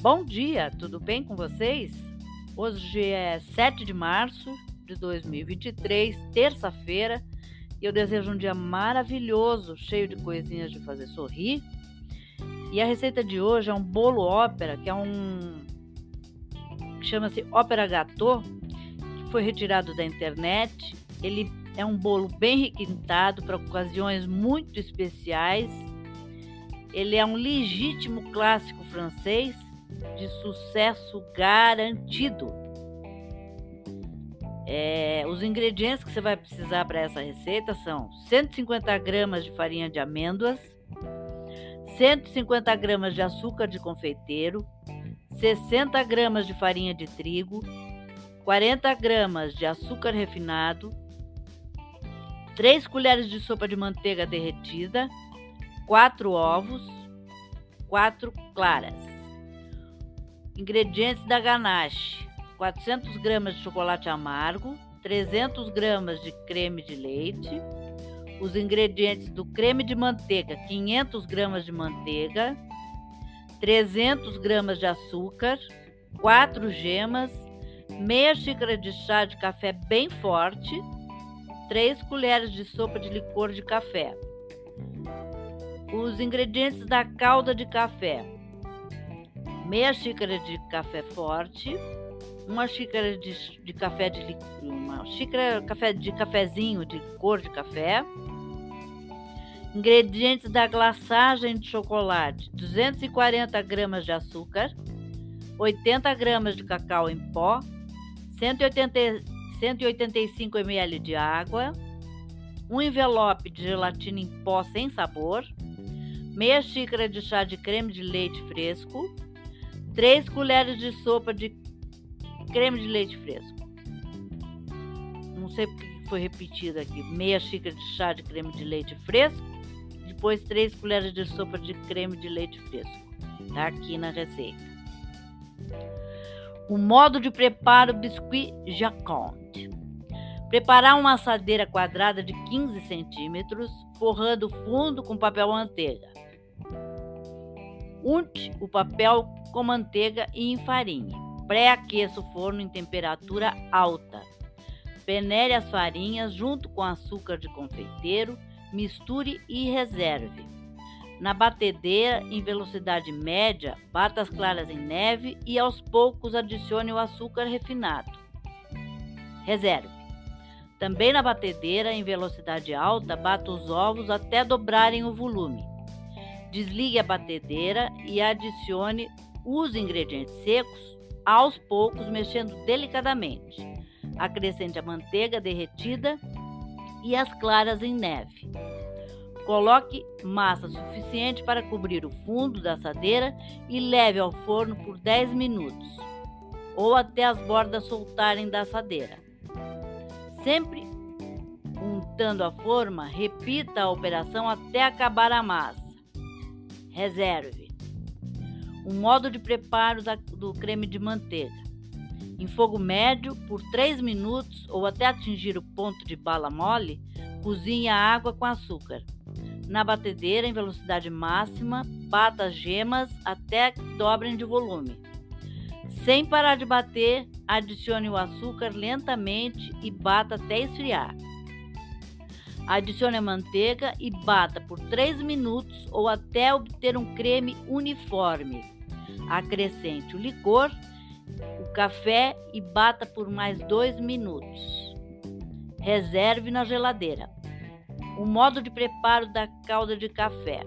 Bom dia, tudo bem com vocês? Hoje é 7 de março de 2023, terça-feira, e eu desejo um dia maravilhoso, cheio de coisinhas de fazer sorrir. E a receita de hoje é um bolo ópera, que é um chama-se ópera gâteau, que foi retirado da internet. Ele é um bolo bem requintado para ocasiões muito especiais. Ele é um legítimo clássico francês de sucesso garantido. É, os ingredientes que você vai precisar para essa receita são 150 gramas de farinha de amêndoas, 150 gramas de açúcar de confeiteiro, 60 gramas de farinha de trigo, 40 gramas de açúcar refinado, 3 colheres de sopa de manteiga derretida, 4 ovos, 4 claras. Ingredientes da ganache: 400 gramas de chocolate amargo, 300 gramas de creme de leite, os ingredientes do creme de manteiga: 500 gramas de manteiga, 300 gramas de açúcar, 4 gemas, meia xícara de chá de café bem forte, 3 colheres de sopa de licor de café. Os ingredientes da calda de café: meia xícara de café forte, uma xícara de, de café de uma xícara café de cafezinho de cor de café. Ingredientes da glaçagem de chocolate: 240 gramas de açúcar, 80 gramas de cacau em pó, 180, 185 ml de água, um envelope de gelatina em pó sem sabor, meia xícara de chá de creme de leite fresco, 3 colheres de sopa de creme de leite fresco. Não sei porque foi repetido aqui. Meia xícara de chá de creme de leite fresco. Depois 3 colheres de sopa de creme de leite fresco. Tá aqui na receita. O modo de preparo biscuit Jaconte. Preparar uma assadeira quadrada de 15 centímetros, forrando o fundo com papel manteiga. Unte o papel com manteiga e enfarinhe. Pré-aqueça o forno em temperatura alta. Peneire as farinhas junto com açúcar de confeiteiro, misture e reserve. Na batedeira, em velocidade média, bata as claras em neve e aos poucos adicione o açúcar refinado. Reserve. Também na batedeira, em velocidade alta, bata os ovos até dobrarem o volume. Desligue a batedeira e adicione os ingredientes secos aos poucos, mexendo delicadamente. Acrescente a manteiga derretida e as claras em neve. Coloque massa suficiente para cobrir o fundo da assadeira e leve ao forno por 10 minutos ou até as bordas soltarem da assadeira. Sempre untando a forma, repita a operação até acabar a massa. Reserve. O modo de preparo da, do creme de manteiga. Em fogo médio, por 3 minutos ou até atingir o ponto de bala mole, cozinhe a água com açúcar. Na batedeira, em velocidade máxima, bata as gemas até que dobrem de volume. Sem parar de bater, adicione o açúcar lentamente e bata até esfriar. Adicione a manteiga e bata por 3 minutos ou até obter um creme uniforme. Acrescente o licor, o café e bata por mais 2 minutos. Reserve na geladeira. O modo de preparo da calda de café.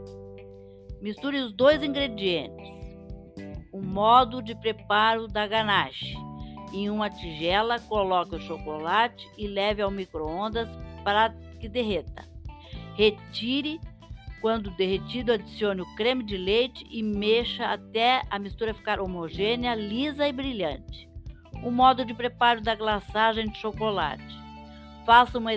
Misture os dois ingredientes. O modo de preparo da ganache. Em uma tigela, coloque o chocolate e leve ao micro-ondas para que derreta. Retire. Quando derretido, adicione o creme de leite e mexa até a mistura ficar homogênea, lisa e brilhante. O modo de preparo da glaçagem de chocolate. Faça, uma,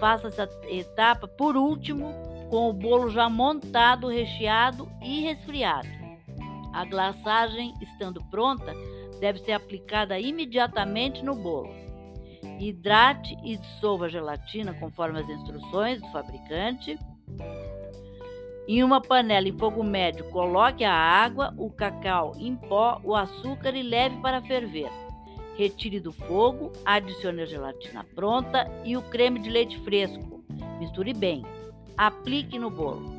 faça essa etapa por último com o bolo já montado, recheado e resfriado. A glaçagem estando pronta, deve ser aplicada imediatamente no bolo. Hidrate e dissolva a gelatina conforme as instruções do fabricante. Em uma panela em fogo médio, coloque a água, o cacau em pó, o açúcar e leve para ferver. Retire do fogo, adicione a gelatina pronta e o creme de leite fresco. Misture bem. Aplique no bolo.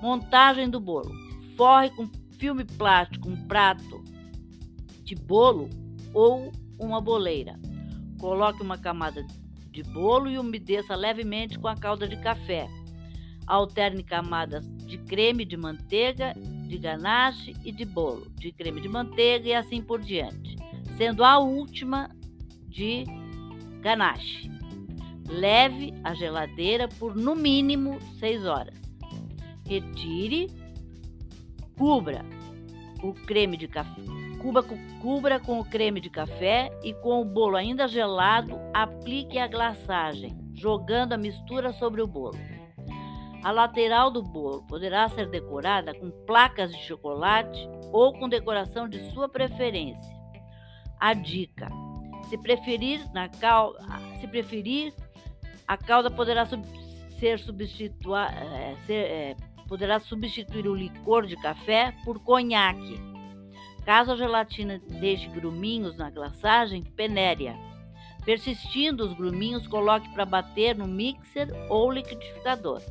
Montagem do bolo. Forre com filme plástico um prato de bolo ou uma boleira. Coloque uma camada de bolo e umedeça levemente com a calda de café. Alterne camadas de creme de manteiga, de ganache e de bolo, de creme de manteiga e assim por diante, sendo a última de ganache. Leve à geladeira por no mínimo 6 horas. Retire, cubra o creme de café. Cubra, cubra com o creme de café e com o bolo ainda gelado, aplique a glaçagem, jogando a mistura sobre o bolo. A lateral do bolo poderá ser decorada com placas de chocolate ou com decoração de sua preferência. A dica: se preferir, na cal... se preferir a calda poderá sub ser, é, poderá substituir o licor de café por conhaque. Caso a gelatina deixe gruminhos na glaçagem, penéria. Persistindo os gruminhos, coloque para bater no mixer ou liquidificador.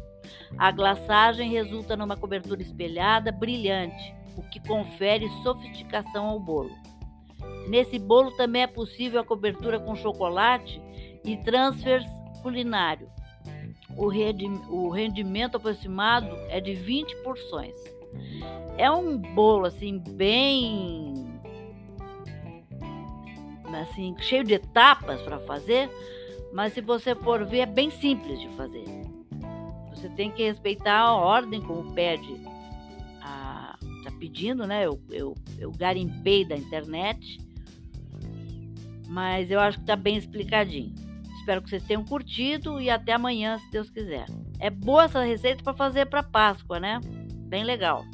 A glaçagem resulta numa cobertura espelhada brilhante, o que confere sofisticação ao bolo. Nesse bolo também é possível a cobertura com chocolate e transfers culinário. O rendimento aproximado é de 20 porções. É um bolo assim bem assim cheio de etapas para fazer, mas se você for ver é bem simples de fazer. Você tem que respeitar a ordem como pede a tá pedindo, né? Eu, eu, eu garimpei da internet, mas eu acho que tá bem explicadinho. Espero que vocês tenham curtido e até amanhã, se Deus quiser. É boa essa receita para fazer para Páscoa, né? Bem legal.